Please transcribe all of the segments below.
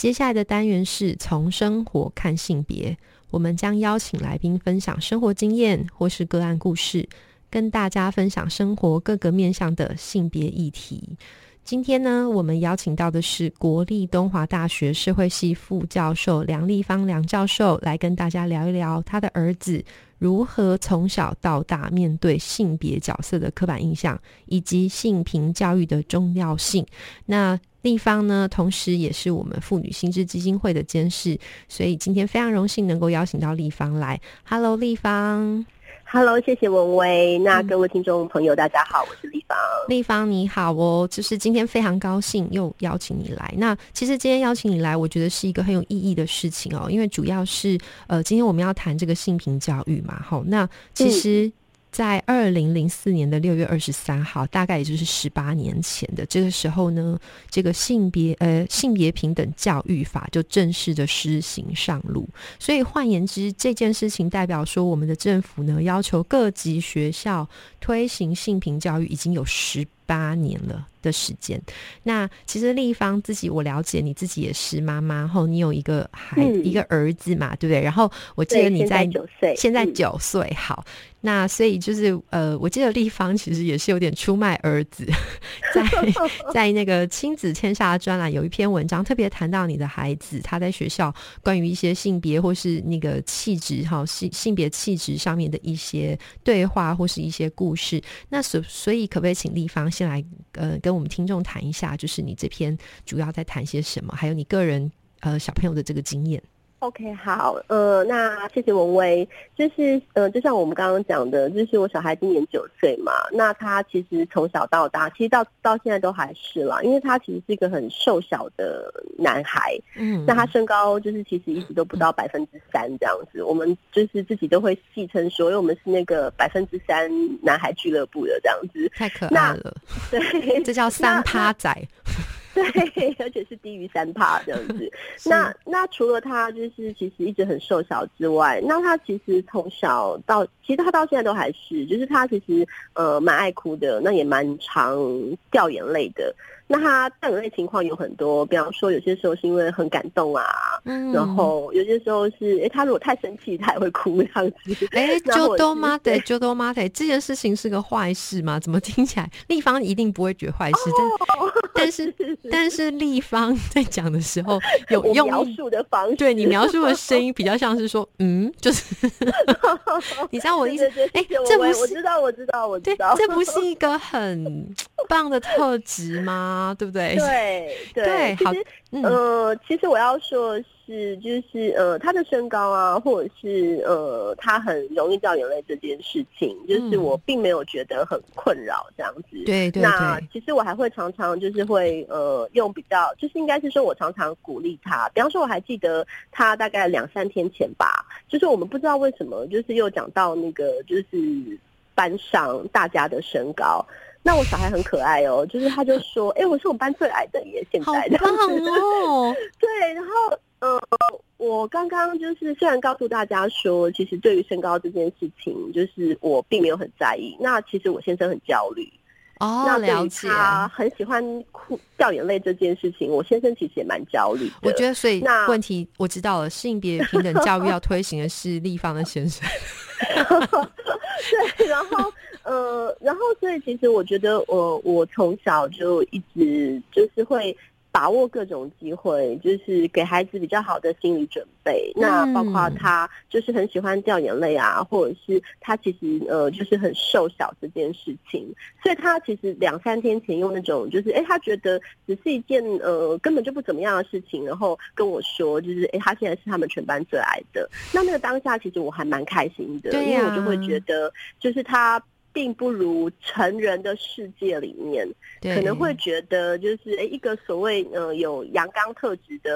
接下来的单元是从生活看性别，我们将邀请来宾分享生活经验或是个案故事，跟大家分享生活各个面向的性别议题。今天呢，我们邀请到的是国立东华大学社会系副教授梁立芳梁教授，来跟大家聊一聊他的儿子如何从小到大面对性别角色的刻板印象，以及性平教育的重要性。那立方呢，同时也是我们妇女心智基金会的监事，所以今天非常荣幸能够邀请到立方来。Hello，立方。Hello，谢谢文威。那各位听众朋友，大家好，我是立方。立方你好哦，就是今天非常高兴又邀请你来。那其实今天邀请你来，我觉得是一个很有意义的事情哦，因为主要是呃，今天我们要谈这个性平教育嘛。好，那其实。在二零零四年的六月二十三号，大概也就是十八年前的这个时候呢，这个性别呃性别平等教育法就正式的施行上路。所以换言之，这件事情代表说，我们的政府呢要求各级学校推行性平教育已经有十八年了。的时间，那其实立方自己我了解，你自己也是妈妈，后你有一个孩一个儿子嘛，对不对？然后我记得你在九岁，现在九岁，好，那所以就是呃，我记得立方其实也是有点出卖儿子，在 在那个亲子天下专栏有一篇文章，特别谈到你的孩子他在学校关于一些性别或是那个气质哈性性别气质上面的一些对话或是一些故事，那所所以可不可以请立方先来呃跟跟我们听众谈一下，就是你这篇主要在谈些什么，还有你个人呃小朋友的这个经验。OK，好，呃，那谢谢文威，就是呃，就像我们刚刚讲的，就是我小孩今年九岁嘛，那他其实从小到大，其实到到现在都还是啦，因为他其实是一个很瘦小的男孩，嗯，那他身高就是其实一直都不到百分之三这样子，我们就是自己都会戏称说，因为我们是那个百分之三男孩俱乐部的这样子，太可。爱了，对，这叫 三趴仔。对，而且是低于三帕这样子。那那除了他就是其实一直很瘦小之外，那他其实从小到其实他到现在都还是，就是他其实呃蛮爱哭的，那也蛮常掉眼泪的。那他掉眼泪情况有很多，比方说有些时候是因为很感动啊，然后有些时候是哎他如果太生气他也会哭这样子。哎，就多妈的，就多妈的，这件事情是个坏事吗？怎么听起来立方一定不会觉得坏事？但 但是但是立方在讲的时候有用描述的方式，对你描述的声音比较像是说嗯，就是你知道我意思？哎，这不是我知道我知道我知道，这不是一个很 棒的特质吗？啊，对不对？对 对，其实呃，其实我要说是，就是呃，他的身高啊，或者是呃，他很容易掉眼泪这件事情，就是我并没有觉得很困扰这样子。对对。那其实我还会常常就是会呃，用比较，就是应该是说我常常鼓励他。比方说，我还记得他大概两三天前吧，就是我们不知道为什么，就是又讲到那个就是班上大家的身高。那我小孩很可爱哦，就是他就说，哎，我是我们班最矮的耶，现在的。好棒哦！对，然后呃，我刚刚就是虽然告诉大家说，其实对于身高这件事情，就是我并没有很在意。那其实我先生很焦虑哦，那了解。他很喜欢哭掉眼泪这件事情，我先生其实也蛮焦虑。我觉得，所以那 问题我知道了，性别平等教育要推行的是立方的先生。对，然后。呃，然后所以其实我觉得，我我从小就一直就是会把握各种机会，就是给孩子比较好的心理准备。那包括他就是很喜欢掉眼泪啊，或者是他其实呃就是很瘦小这件事情。所以他其实两三天前用那种就是哎，他觉得只是一件呃根本就不怎么样的事情，然后跟我说就是哎，他现在是他们全班最矮的。那那个当下其实我还蛮开心的，因为我就会觉得就是他。并不如成人的世界里面，可能会觉得就是哎，一个所谓呃有阳刚特质的。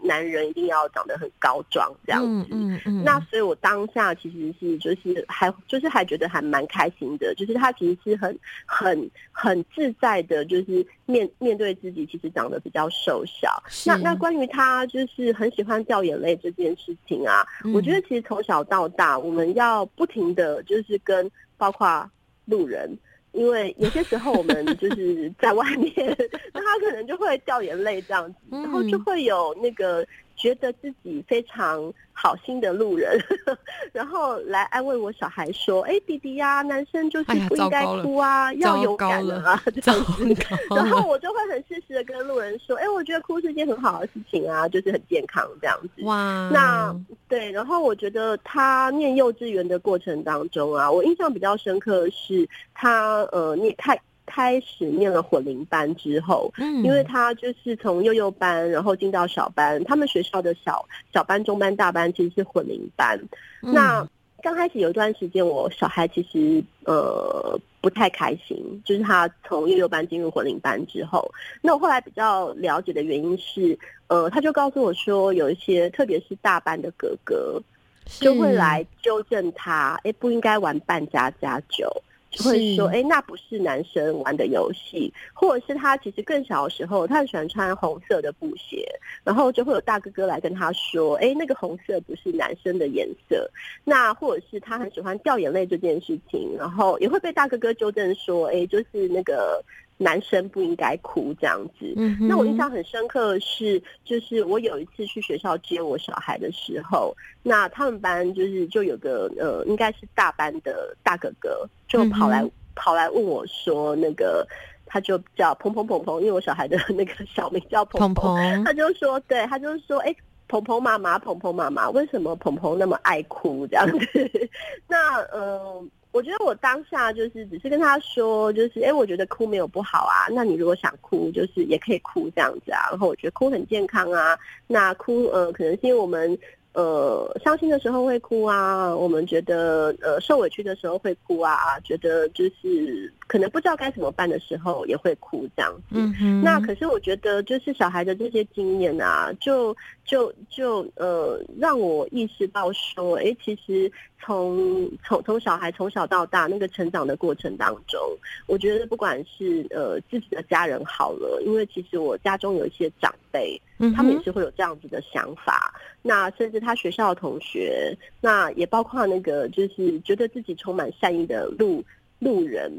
男人一定要长得很高壮这样子，嗯嗯，那所以我当下其实是就是还就是还觉得还蛮开心的，就是他其实是很很很自在的，就是面面对自己其实长得比较瘦小。那那关于他就是很喜欢掉眼泪这件事情啊，我觉得其实从小到大我们要不停的就是跟包括路人。因为有些时候我们就是在外面，那他可能就会掉眼泪这样子，然后就会有那个觉得自己非常。好心的路人，然后来安慰我小孩说：“哎，弟弟呀，男生就是不应该哭啊，要勇敢啊。” 这样子，然后我就会很适时的跟路人说：“哎，我觉得哭是件很好的事情啊，就是很健康这样子。”哇，那对，然后我觉得他念幼稚园的过程当中啊，我印象比较深刻的是他呃念开。开始念了混龄班之后，嗯，因为他就是从幼幼班，然后进到小班，他们学校的小小班、中班、大班其实是混龄班。那刚开始有一段时间，我小孩其实呃不太开心，就是他从幼幼班进入混龄班之后，那我后来比较了解的原因是，呃，他就告诉我说，有一些特别是大班的哥哥就会来纠正他，哎，不应该玩扮家家酒。就会说，哎，那不是男生玩的游戏，或者是他其实更小的时候，他很喜欢穿红色的布鞋，然后就会有大哥哥来跟他说，哎，那个红色不是男生的颜色。那或者是他很喜欢掉眼泪这件事情，然后也会被大哥哥纠正说，哎，就是那个。男生不应该哭这样子。那我印象很深刻的是，就是我有一次去学校接我小孩的时候，那他们班就是就有个呃，应该是大班的大哥哥，就跑来跑来问我说，那个他就叫鹏鹏鹏鹏，因为我小孩的那个小名叫鹏鹏，他就说，对他就是说，哎，鹏鹏妈妈，鹏鹏妈妈，为什么鹏鹏那么爱哭这样子？那嗯。我觉得我当下就是只是跟他说，就是哎，我觉得哭没有不好啊。那你如果想哭，就是也可以哭这样子啊。然后我觉得哭很健康啊。那哭呃，可能是因为我们。呃，伤心的时候会哭啊，我们觉得呃受委屈的时候会哭啊，觉得就是可能不知道该怎么办的时候也会哭这样子。嗯那可是我觉得就是小孩的这些经验啊，就就就呃让我意识到说，哎，其实从从从小孩从小到大那个成长的过程当中，我觉得不管是呃自己的家人好了，因为其实我家中有一些长辈。他们也是会有这样子的想法，那甚至他学校的同学，那也包括那个就是觉得自己充满善意的路路人，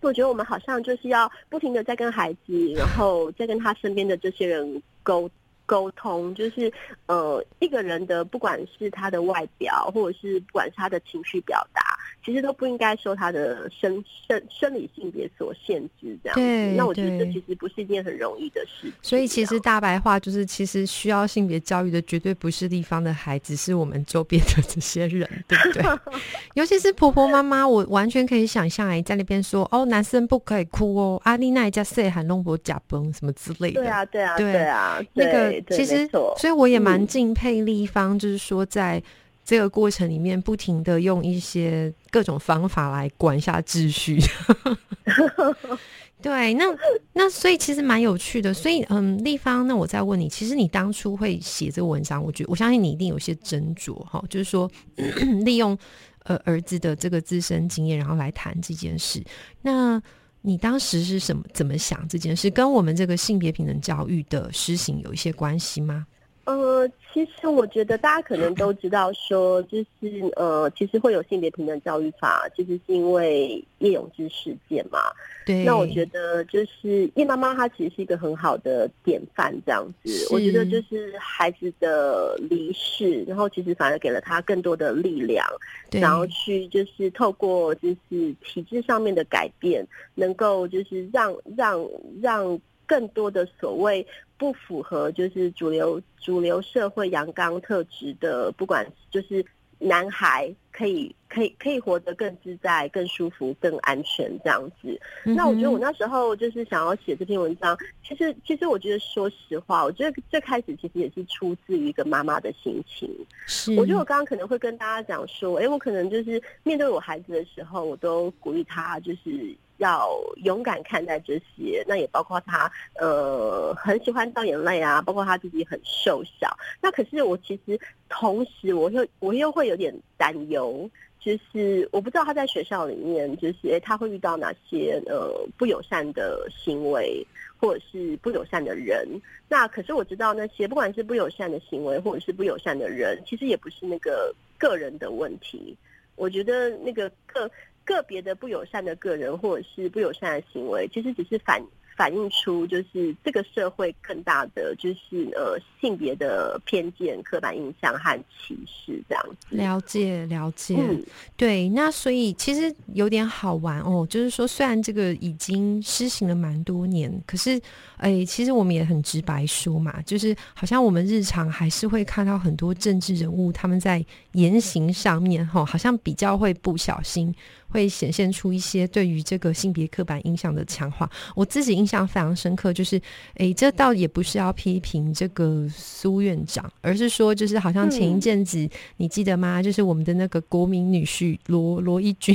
我觉得我们好像就是要不停的在跟孩子，然后再跟他身边的这些人沟沟通，就是呃一个人的不管是他的外表，或者是不管是他的情绪表达。其实都不应该受他的生生生理性别所限制，这样对。那我觉得这其实不是一件很容易的事。所以其实大白话就是，其实需要性别教育的绝对不是地方的孩子，是我们周边的这些人，对不对？尤其是婆婆妈妈，我完全可以想象哎，在那边说哦，男生不可以哭哦，阿丽娜家塞喊弄波假崩什么之类的。对啊，对啊，对啊。那个其实，所以我也蛮敬佩立方，就是说在。这个过程里面，不停的用一些各种方法来管一下秩序。对，那那所以其实蛮有趣的。所以，嗯，立方，那我再问你，其实你当初会写这个文章，我觉得我相信你一定有些斟酌哈，就是说利用呃儿子的这个自身经验，然后来谈这件事。那你当时是什么怎么想这件事？跟我们这个性别平等教育的施行有一些关系吗？呃，其实我觉得大家可能都知道，说就是呃，其实会有性别平等教育法，其实是因为叶永志事件嘛。对。那我觉得就是叶妈妈她其实是一个很好的典范，这样子。我觉得就是孩子的离世，然后其实反而给了他更多的力量，然后去就是透过就是体制上面的改变，能够就是让让让。更多的所谓不符合就是主流主流社会阳刚特质的，不管就是男孩可以可以可以活得更自在、更舒服、更安全这样子。那我觉得我那时候就是想要写这篇文章，其实其实我觉得说实话，我觉得最开始其实也是出自于一个妈妈的心情。是，我觉得我刚刚可能会跟大家讲说，哎，我可能就是面对我孩子的时候，我都鼓励他就是。要勇敢看待这些，那也包括他呃很喜欢掉眼泪啊，包括他自己很瘦小。那可是我其实同时，我又我又会有点担忧，就是我不知道他在学校里面，就是他会遇到哪些呃不友善的行为，或者是不友善的人。那可是我知道那些不管是不友善的行为，或者是不友善的人，其实也不是那个个人的问题。我觉得那个个。个别的不友善的个人或者是不友善的行为，其实只是反。反映出就是这个社会更大的就是呃性别的偏见、刻板印象和歧视这样子。了解了解，对。那所以其实有点好玩哦，就是说虽然这个已经施行了蛮多年，可是哎，其实我们也很直白说嘛，就是好像我们日常还是会看到很多政治人物他们在言行上面哈，好像比较会不小心会显现出一些对于这个性别刻板印象的强化。我自己印。象非常深刻，就是，哎，这倒也不是要批评这个苏院长，而是说，就是好像前一阵子，你记得吗？就是我们的那个国民女婿罗罗一军。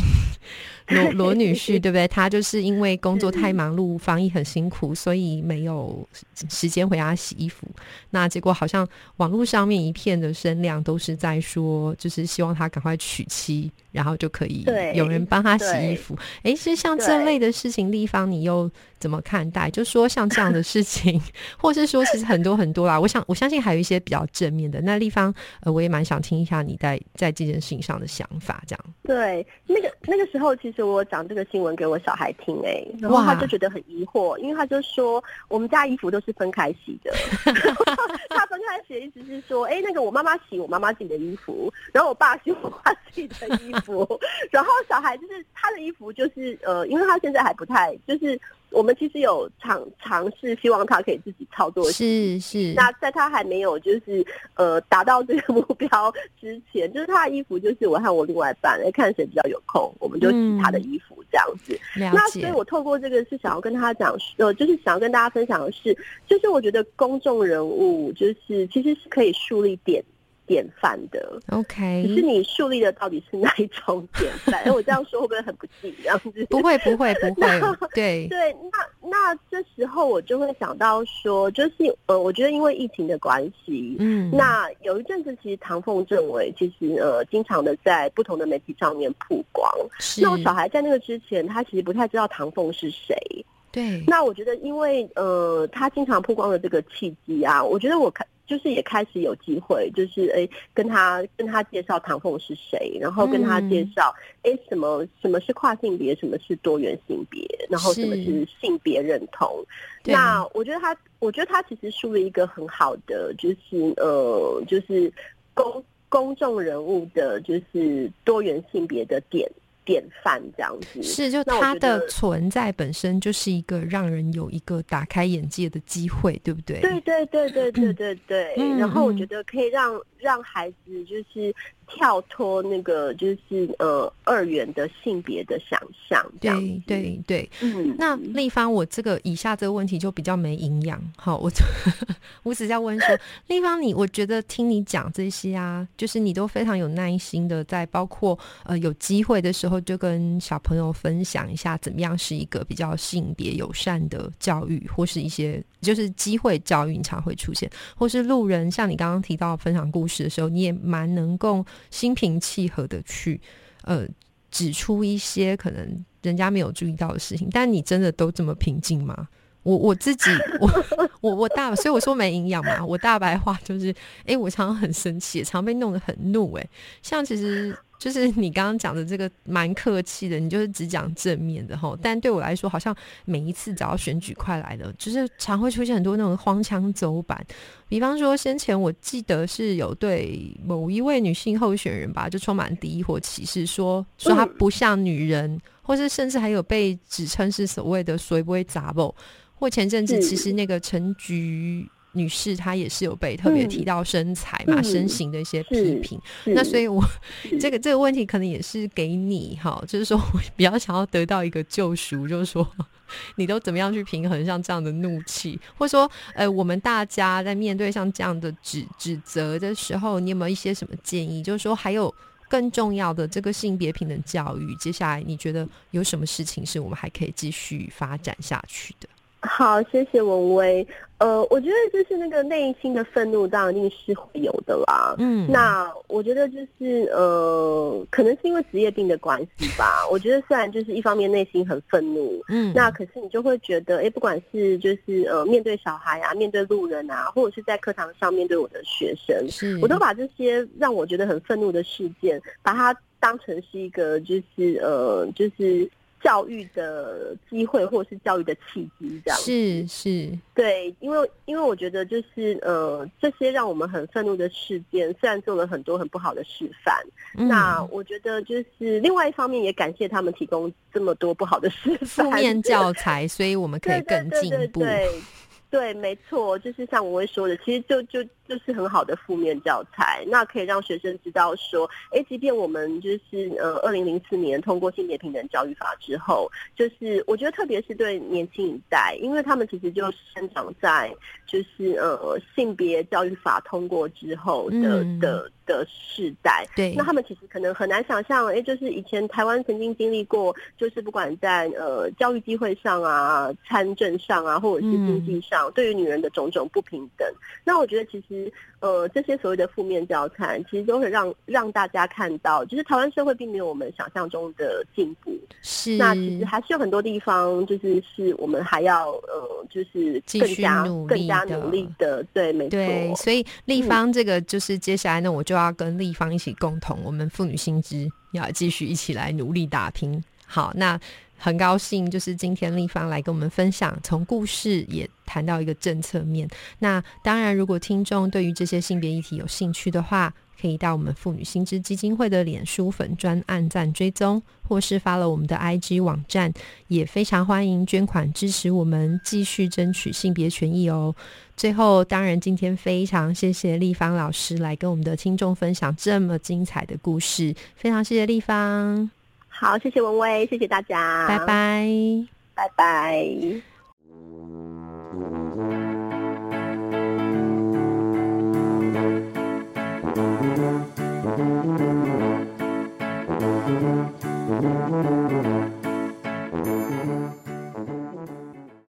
罗罗女婿对不对？他就是因为工作太忙碌，防疫很辛苦，所以没有时间回家洗衣服。那结果好像网络上面一片的声量都是在说，就是希望他赶快娶妻，然后就可以有人帮他洗衣服。哎，是像这类的事情，立方你又怎么看待？就说像这样的事情，或是说其实很多很多啦。我想我相信还有一些比较正面的。那立方，呃，我也蛮想听一下你在在这件事情上的想法。这样对，那个那个时候其实。我讲这个新闻给我小孩听哎，然后他就觉得很疑惑，因为他就说我们家衣服都是分开洗的。他分开洗的意思是说，哎，那个我妈妈洗我妈妈自己的衣服，然后我爸洗我爸自己的衣服，然后小孩就是他的衣服就是呃，因为他现在还不太就是。我们其实有尝尝试，希望他可以自己操作。是是。那在他还没有就是呃达到这个目标之前，就是他的衣服就是我和我另外一半，来看谁比较有空，我们就洗他的衣服这样子。那所以我透过这个是想要跟他讲，呃，就是想要跟大家分享的是，就是我觉得公众人物就是其实是可以树立点。典范的，OK，可是你树立的到底是哪一种典范？哎，我这样说会不会很不敬？这样子不会，不会，不会。对对，那那这时候我就会想到说，就是呃，我觉得因为疫情的关系，嗯，那有一阵子其实唐凤政委其实呃，经常的在不同的媒体上面曝光。那我小孩在那个之前，他其实不太知道唐凤是谁。对。那我觉得，因为呃，他经常曝光的这个契机啊，我觉得我看。就是也开始有机会，就是哎，跟他跟他介绍唐凤是谁，然后跟他介绍哎什么什么是跨性别，什么是多元性别，然后什么是性别认同。那我觉得他，我觉得他其实树立一个很好的，就是呃，就是公公众人物的，就是多元性别的点。典范这样子是，就它的存在本身就是一个让人有一个打开眼界的机会，对不对？对对对对对对对。然后我觉得可以让让孩子就是跳脱那个就是呃二元的性别的想象，对对对。嗯，那立方，我这个以下这个问题就比较没营养。好，我我只要问说，立方，你我觉得听你讲这些啊，就是你都非常有耐心的，在包括呃有机会的时候。就跟小朋友分享一下，怎么样是一个比较性别友善的教育，或是一些就是机会教育常会出现，或是路人像你刚刚提到分享故事的时候，你也蛮能够心平气和的去呃指出一些可能人家没有注意到的事情，但你真的都这么平静吗？我我自己，我 我我大，所以我说没营养嘛。我大白话就是，哎，我常常很生气，常被弄得很怒。哎，像其实就是你刚刚讲的这个蛮客气的，你就是只讲正面的哈。但对我来说，好像每一次只要选举快来了，就是常会出现很多那种荒腔走板。比方说，先前我记得是有对某一位女性候选人吧，就充满敌意或歧视，说说她不像女人，或是甚至还有被指称是所谓的“随不会杂不”。或前阵子，其实那个陈菊女士她也是有被特别提到身材嘛、身形的一些批评。那所以，我这个这个问题可能也是给你哈，就是说我比较想要得到一个救赎，就是说你都怎么样去平衡像这样的怒气，或者说，呃，我们大家在面对像这样的指指责的时候，你有没有一些什么建议？就是说，还有更重要的这个性别平等教育，接下来你觉得有什么事情是我们还可以继续发展下去的？好，谢谢文威。呃，我觉得就是那个内心的愤怒，当然一定是会有的啦。嗯，那我觉得就是呃，可能是因为职业病的关系吧。我觉得虽然就是一方面内心很愤怒，嗯，那可是你就会觉得，哎，不管是就是呃，面对小孩啊，面对路人啊，或者是在课堂上面对我的学生，是，我都把这些让我觉得很愤怒的事件，把它当成是一个就是呃，就是。教育的机会，或者是教育的契机，这样是是，对，因为因为我觉得就是呃，这些让我们很愤怒的事件，虽然做了很多很不好的示范，那我觉得就是另外一方面也感谢他们提供这么多不好的示范，负面教材，所以我们可以更进步。对，没错，就是像我会说的，其实就就就是很好的负面教材，那可以让学生知道说，哎，即便我们就是呃，二零零四年通过性别平等教育法之后，就是我觉得特别是对年轻一代，因为他们其实就生长在就是呃性别教育法通过之后的的。的世代，对，那他们其实可能很难想象，哎，就是以前台湾曾经经历过，就是不管在呃教育机会上啊、参政上啊，或者是经济上，对于女人的种种不平等。那我觉得其实。呃，这些所谓的负面教材，其实都会让让大家看到，就是台湾社会并没有我们想象中的进步。是，那其实还是有很多地方，就是是我们还要呃，就是更加更加努力的。对，没错。所以立方这个就是接下来呢，我就要跟立方一起共同，我们妇女新知要继续一起来努力打拼。好，那。很高兴，就是今天立方来跟我们分享，从故事也谈到一个政策面。那当然，如果听众对于这些性别议题有兴趣的话，可以到我们妇女新知基金会的脸书粉专按赞追踪，或是发了我们的 IG 网站，也非常欢迎捐款支持我们继续争取性别权益哦。最后，当然今天非常谢谢立方老师来跟我们的听众分享这么精彩的故事，非常谢谢立方。好，谢谢文威，谢谢大家，拜拜，拜拜。